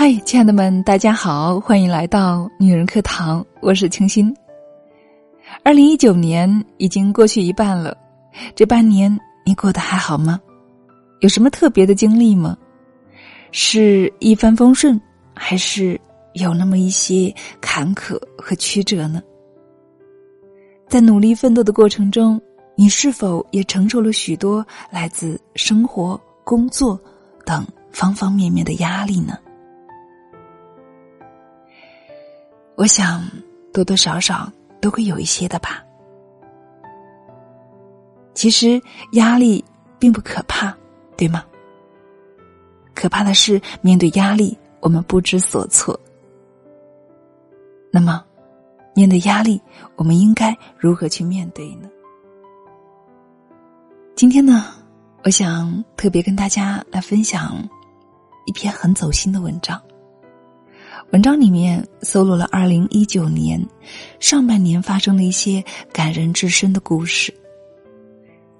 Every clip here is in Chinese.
嗨，亲爱的们，大家好，欢迎来到女人课堂，我是清新。二零一九年已经过去一半了，这半年你过得还好吗？有什么特别的经历吗？是一帆风顺，还是有那么一些坎坷和曲折呢？在努力奋斗的过程中，你是否也承受了许多来自生活、工作等方方面面的压力呢？我想，多多少少都会有一些的吧。其实压力并不可怕，对吗？可怕的是面对压力，我们不知所措。那么，面对压力，我们应该如何去面对呢？今天呢，我想特别跟大家来分享一篇很走心的文章。文章里面搜罗了二零一九年上半年发生的一些感人至深的故事，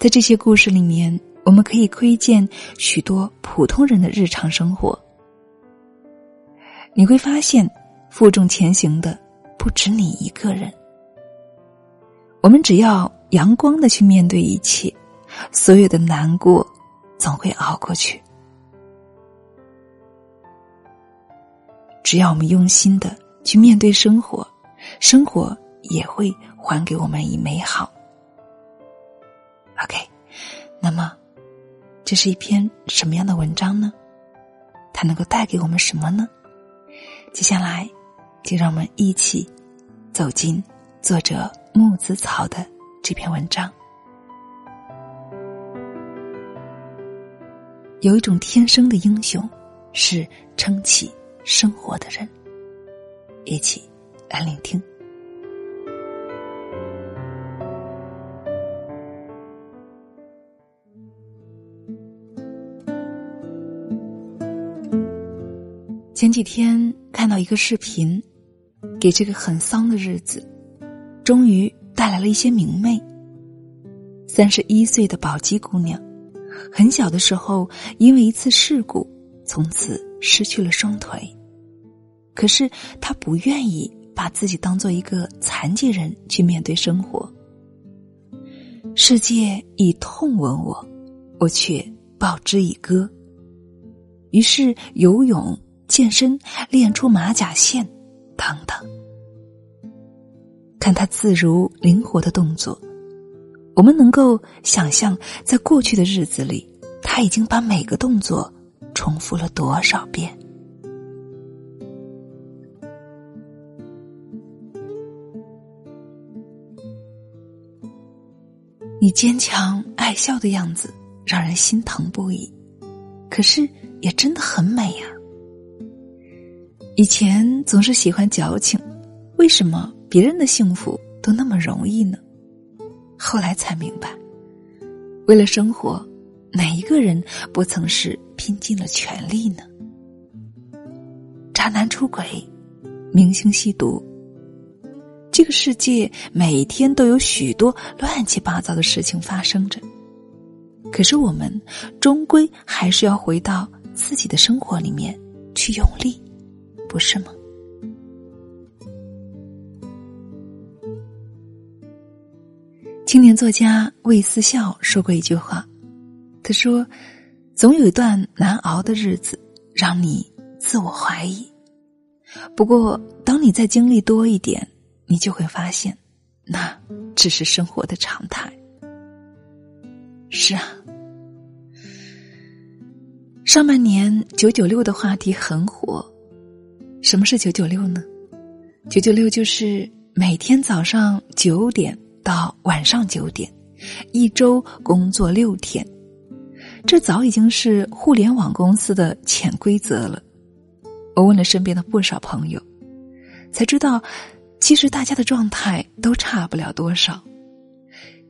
在这些故事里面，我们可以窥见许多普通人的日常生活。你会发现，负重前行的不止你一个人。我们只要阳光的去面对一切，所有的难过总会熬过去。只要我们用心的去面对生活，生活也会还给我们以美好。OK，那么这是一篇什么样的文章呢？它能够带给我们什么呢？接下来，就让我们一起走进作者木子草的这篇文章。有一种天生的英雄，是撑起。生活的人，一起来聆听。前几天看到一个视频，给这个很丧的日子，终于带来了一些明媚。三十一岁的宝鸡姑娘，很小的时候因为一次事故，从此。失去了双腿，可是他不愿意把自己当做一个残疾人去面对生活。世界以痛吻我，我却报之以歌。于是游泳、健身、练出马甲线，等等。看他自如灵活的动作，我们能够想象，在过去的日子里，他已经把每个动作。重复了多少遍？你坚强爱笑的样子让人心疼不已，可是也真的很美呀。以前总是喜欢矫情，为什么别人的幸福都那么容易呢？后来才明白，为了生活。哪一个人不曾是拼尽了全力呢？渣男出轨，明星吸毒，这个世界每天都有许多乱七八糟的事情发生着。可是我们终归还是要回到自己的生活里面去用力，不是吗？青年作家魏思笑说过一句话。他说：“总有一段难熬的日子，让你自我怀疑。不过，当你再经历多一点，你就会发现，那只是生活的常态。”是啊，上半年九九六的话题很火。什么是九九六呢？九九六就是每天早上九点到晚上九点，一周工作六天。这早已经是互联网公司的潜规则了。我问了身边的不少朋友，才知道，其实大家的状态都差不了多少。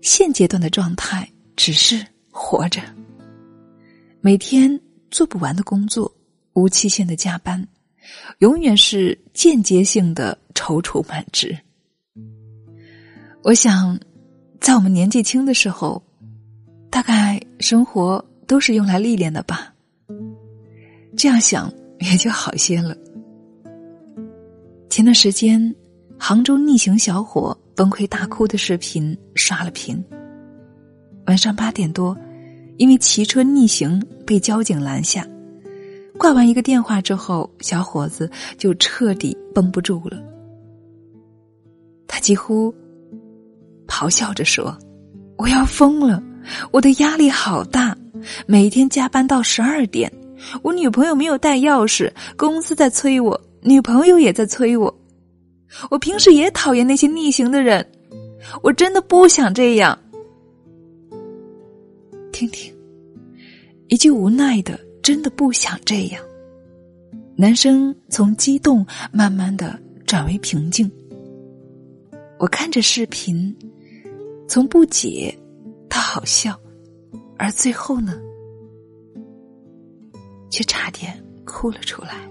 现阶段的状态只是活着，每天做不完的工作，无期限的加班，永远是间接性的踌躇满志。我想，在我们年纪轻的时候，大概生活。都是用来历练的吧。这样想，也就好些了。前段时间，杭州逆行小伙崩溃大哭的视频刷了屏。晚上八点多，因为骑车逆行被交警拦下，挂完一个电话之后，小伙子就彻底绷不住了。他几乎咆哮着说：“我要疯了！我的压力好大，每天加班到十二点。”我女朋友没有带钥匙，公司在催我，女朋友也在催我。我平时也讨厌那些逆行的人，我真的不想这样。听听，一句无奈的“真的不想这样”，男生从激动慢慢的转为平静。我看着视频，从不解到好笑，而最后呢？却差点哭了出来。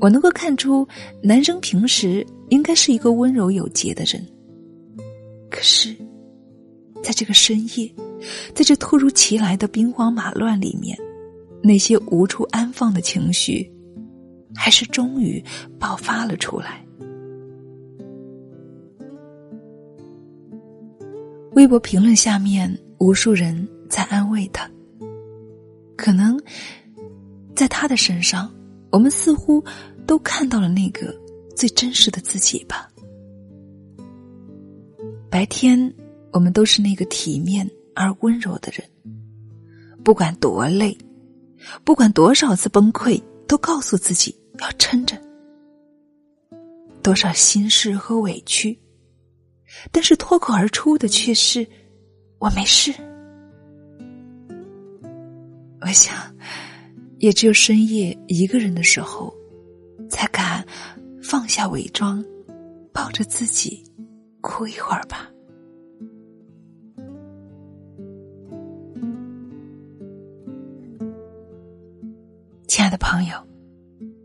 我能够看出，男生平时应该是一个温柔有节的人，可是，在这个深夜，在这突如其来的兵荒马乱里面，那些无处安放的情绪，还是终于爆发了出来。微博评论下面，无数人在安慰他。可能，在他的身上，我们似乎都看到了那个最真实的自己吧。白天，我们都是那个体面而温柔的人，不管多累，不管多少次崩溃，都告诉自己要撑着。多少心事和委屈，但是脱口而出的却是“我没事”。我想，也只有深夜一个人的时候，才敢放下伪装，抱着自己哭一会儿吧。亲爱的朋友，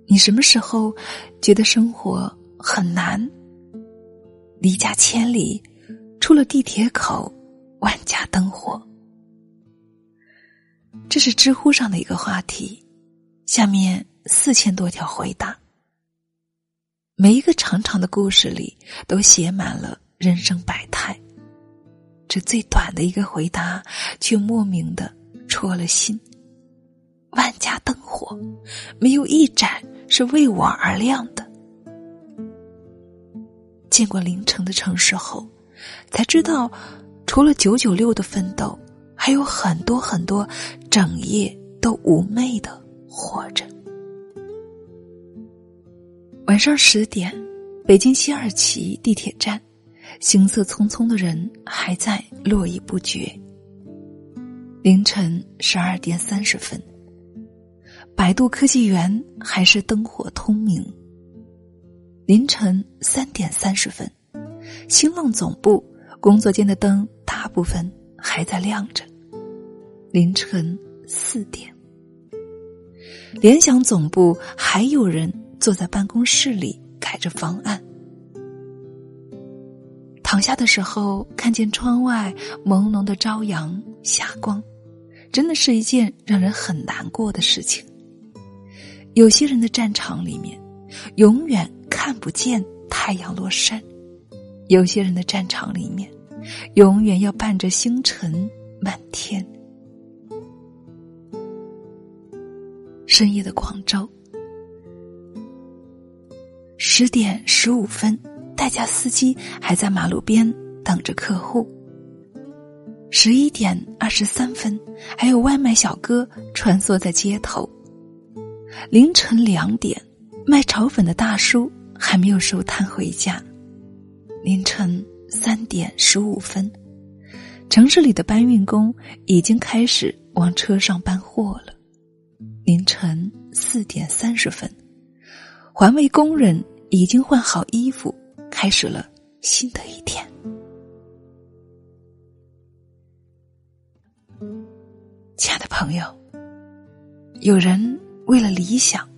你什么时候觉得生活很难？离家千里，出了地铁口，万家灯火。这是知乎上的一个话题，下面四千多条回答。每一个长长的故事里都写满了人生百态，这最短的一个回答却莫名的戳了心。万家灯火，没有一盏是为我而亮的。见过凌晨的城市后，才知道，除了九九六的奋斗。还有很多很多整夜都妩媚的活着。晚上十点，北京西二旗地铁站，行色匆匆的人还在络绎不绝。凌晨十二点三十分，百度科技园还是灯火通明。凌晨三点三十分，新浪总部工作间的灯大部分还在亮着。凌晨四点，联想总部还有人坐在办公室里开着方案。躺下的时候，看见窗外朦胧的朝阳霞光，真的是一件让人很难过的事情。有些人的战场里面，永远看不见太阳落山；有些人的战场里面，永远要伴着星辰满天。深夜的广州，十点十五分，代驾司机还在马路边等着客户。十一点二十三分，还有外卖小哥穿梭在街头。凌晨两点，卖炒粉的大叔还没有收摊回家。凌晨三点十五分，城市里的搬运工已经开始往车上搬货了。凌晨四点三十分，环卫工人已经换好衣服，开始了新的一天。亲爱的朋友，有人为了理想，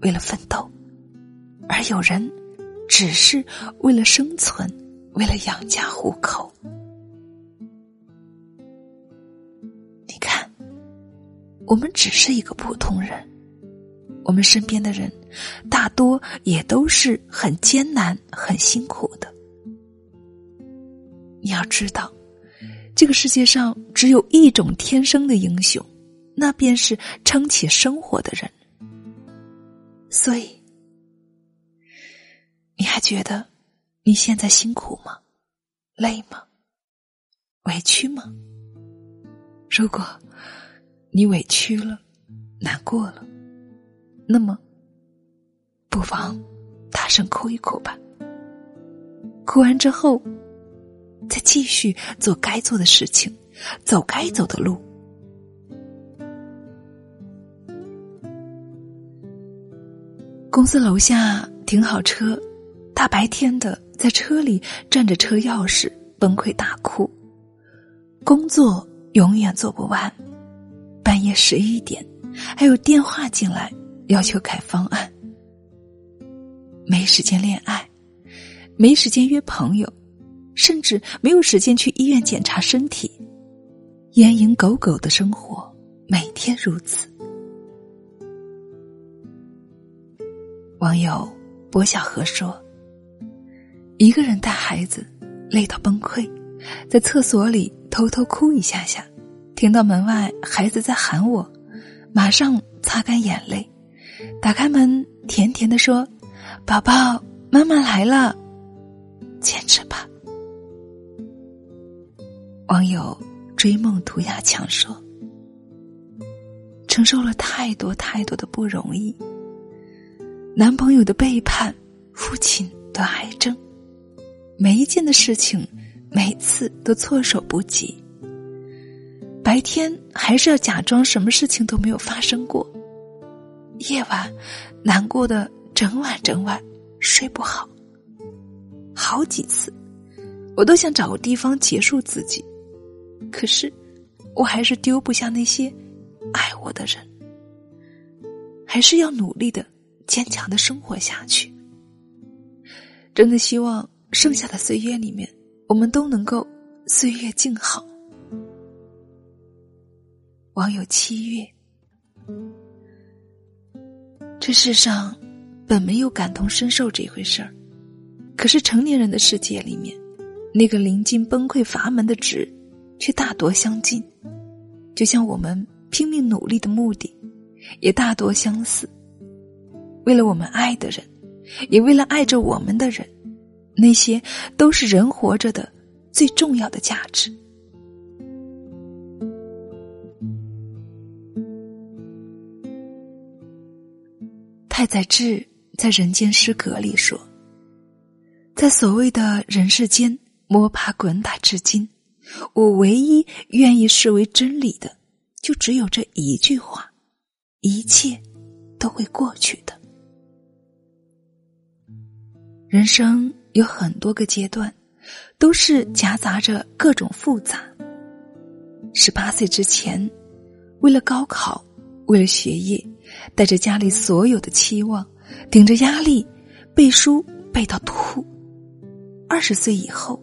为了奋斗，而有人只是为了生存，为了养家糊口。我们只是一个普通人，我们身边的人大多也都是很艰难、很辛苦的。你要知道，这个世界上只有一种天生的英雄，那便是撑起生活的人。所以，你还觉得你现在辛苦吗？累吗？委屈吗？如果你委屈了、难过了，那么不妨大声哭一哭吧。哭完之后，再继续做该做的事情，走该走的路。公司楼下停好车，大白天的在车里占着车钥匙，崩溃大哭。工作永远做不完，半夜十一点还有电话进来要求改方案。没时间恋爱，没时间约朋友，甚至没有时间去医院检查身体，蝇营狗苟的生活每天如此。网友薄小河说：“一个人带孩子，累到崩溃，在厕所里偷偷哭一下下，听到门外孩子在喊我，马上擦干眼泪，打开门，甜甜的说：‘宝宝，妈妈来了，坚持吧。’”网友追梦涂鸦墙说：“承受了太多太多的不容易。”男朋友的背叛，父亲得癌症，每一件的事情，每次都措手不及。白天还是要假装什么事情都没有发生过，夜晚难过的整晚整晚睡不好。好几次，我都想找个地方结束自己，可是我还是丢不下那些爱我的人，还是要努力的。坚强的生活下去，真的希望剩下的岁月里面，我们都能够岁月静好。网友七月，这世上本没有感同身受这回事儿，可是成年人的世界里面，那个临近崩溃阀门的值，却大多相近，就像我们拼命努力的目的，也大多相似。为了我们爱的人，也为了爱着我们的人，那些都是人活着的最重要的价值。太宰治在《人间失格》里说：“在所谓的人世间摸爬滚打至今，我唯一愿意视为真理的，就只有这一句话：一切都会过去的。”人生有很多个阶段，都是夹杂着各种复杂。十八岁之前，为了高考，为了学业，带着家里所有的期望，顶着压力背书背到吐。二十岁以后，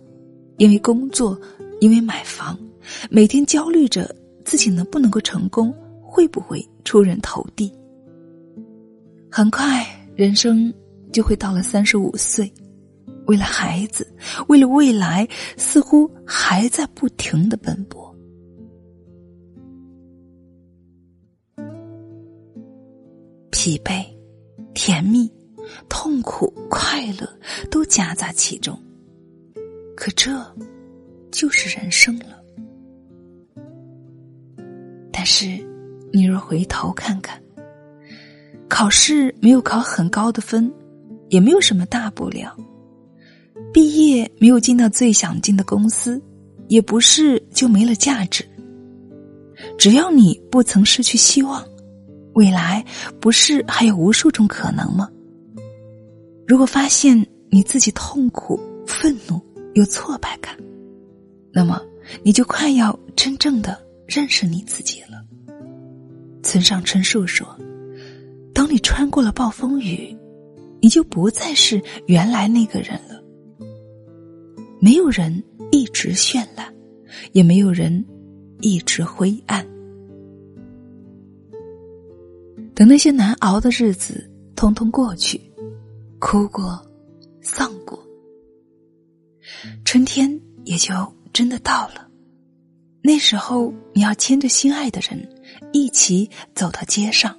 因为工作，因为买房，每天焦虑着自己能不能够成功，会不会出人头地。很快，人生。就会到了三十五岁，为了孩子，为了未来，似乎还在不停的奔波。疲惫、甜蜜、痛苦、快乐都夹杂其中，可这就是人生了。但是，你若回头看看，考试没有考很高的分。也没有什么大不了，毕业没有进到最想进的公司，也不是就没了价值。只要你不曾失去希望，未来不是还有无数种可能吗？如果发现你自己痛苦、愤怒、有挫败感，那么你就快要真正的认识你自己了。村上春树说：“当你穿过了暴风雨。”你就不再是原来那个人了。没有人一直绚烂，也没有人一直灰暗。等那些难熬的日子通通过去，哭过，丧过，春天也就真的到了。那时候，你要牵着心爱的人，一起走到街上，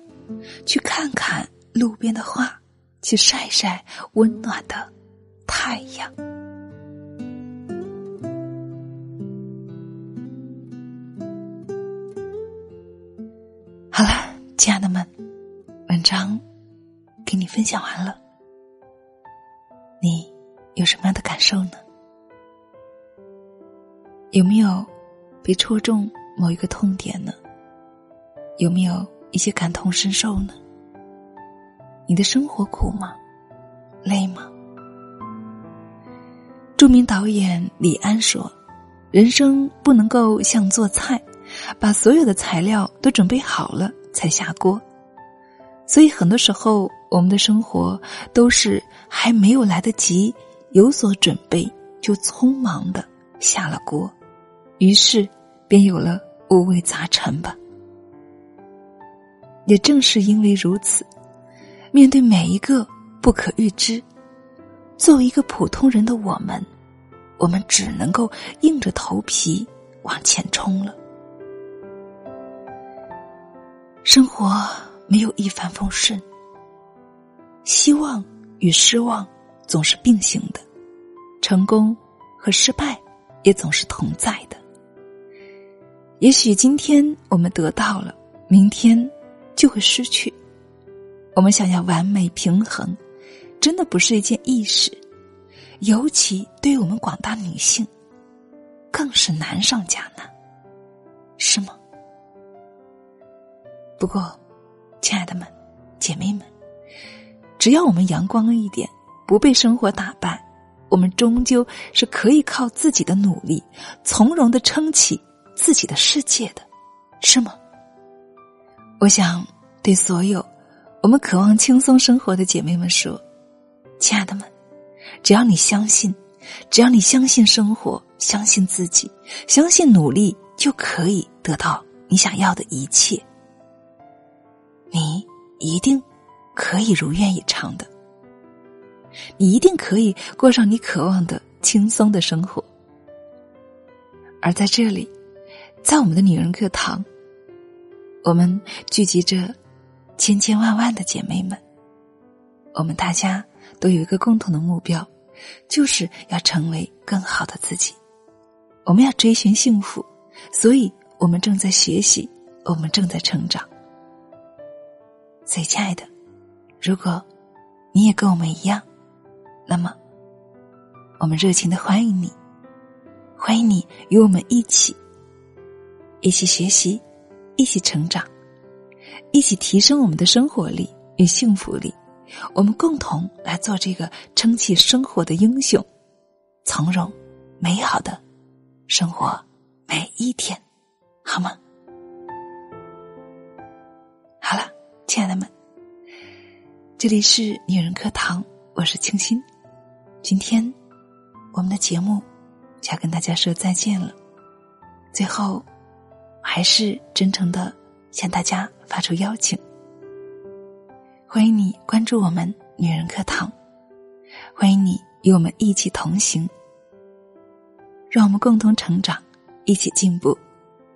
去看看路边的花，去晒晒温暖的太阳。好了，亲爱的们，分享完了，你有什么样的感受呢？有没有？被戳中某一个痛点呢？有没有一些感同身受呢？你的生活苦吗？累吗？著名导演李安说：“人生不能够像做菜，把所有的材料都准备好了才下锅。所以很多时候，我们的生活都是还没有来得及有所准备，就匆忙的下了锅，于是。”便有了五味杂陈吧。也正是因为如此，面对每一个不可预知，作为一个普通人的我们，我们只能够硬着头皮往前冲了。生活没有一帆风顺，希望与失望总是并行的，成功和失败也总是同在的。也许今天我们得到了，明天就会失去。我们想要完美平衡，真的不是一件易事，尤其对于我们广大女性，更是难上加难，是吗？不过，亲爱的们、姐妹们，只要我们阳光一点，不被生活打败，我们终究是可以靠自己的努力，从容的撑起。自己的世界的，是吗？我想对所有我们渴望轻松生活的姐妹们说：“亲爱的们，只要你相信，只要你相信生活，相信自己，相信努力，就可以得到你想要的一切。你一定可以如愿以偿的，你一定可以过上你渴望的轻松的生活。而在这里。”在我们的女人课堂，我们聚集着千千万万的姐妹们，我们大家都有一个共同的目标，就是要成为更好的自己。我们要追寻幸福，所以我们正在学习，我们正在成长。所以，亲爱的，如果你也跟我们一样，那么我们热情的欢迎你，欢迎你与我们一起。一起学习，一起成长，一起提升我们的生活力与幸福力。我们共同来做这个撑起生活的英雄，从容美好的生活每一天，好吗？好了，亲爱的们，这里是女人课堂，我是清新。今天我们的节目就要跟大家说再见了，最后。还是真诚的向大家发出邀请，欢迎你关注我们女人课堂，欢迎你与我们一起同行，让我们共同成长，一起进步，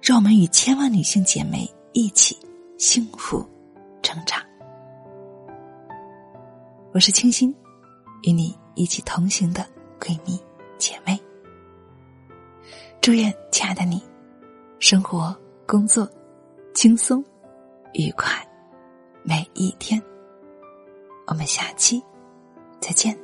让我们与千万女性姐妹一起幸福成长。我是清新，与你一起同行的闺蜜姐妹。祝愿亲爱的你。生活、工作，轻松、愉快，每一天。我们下期再见。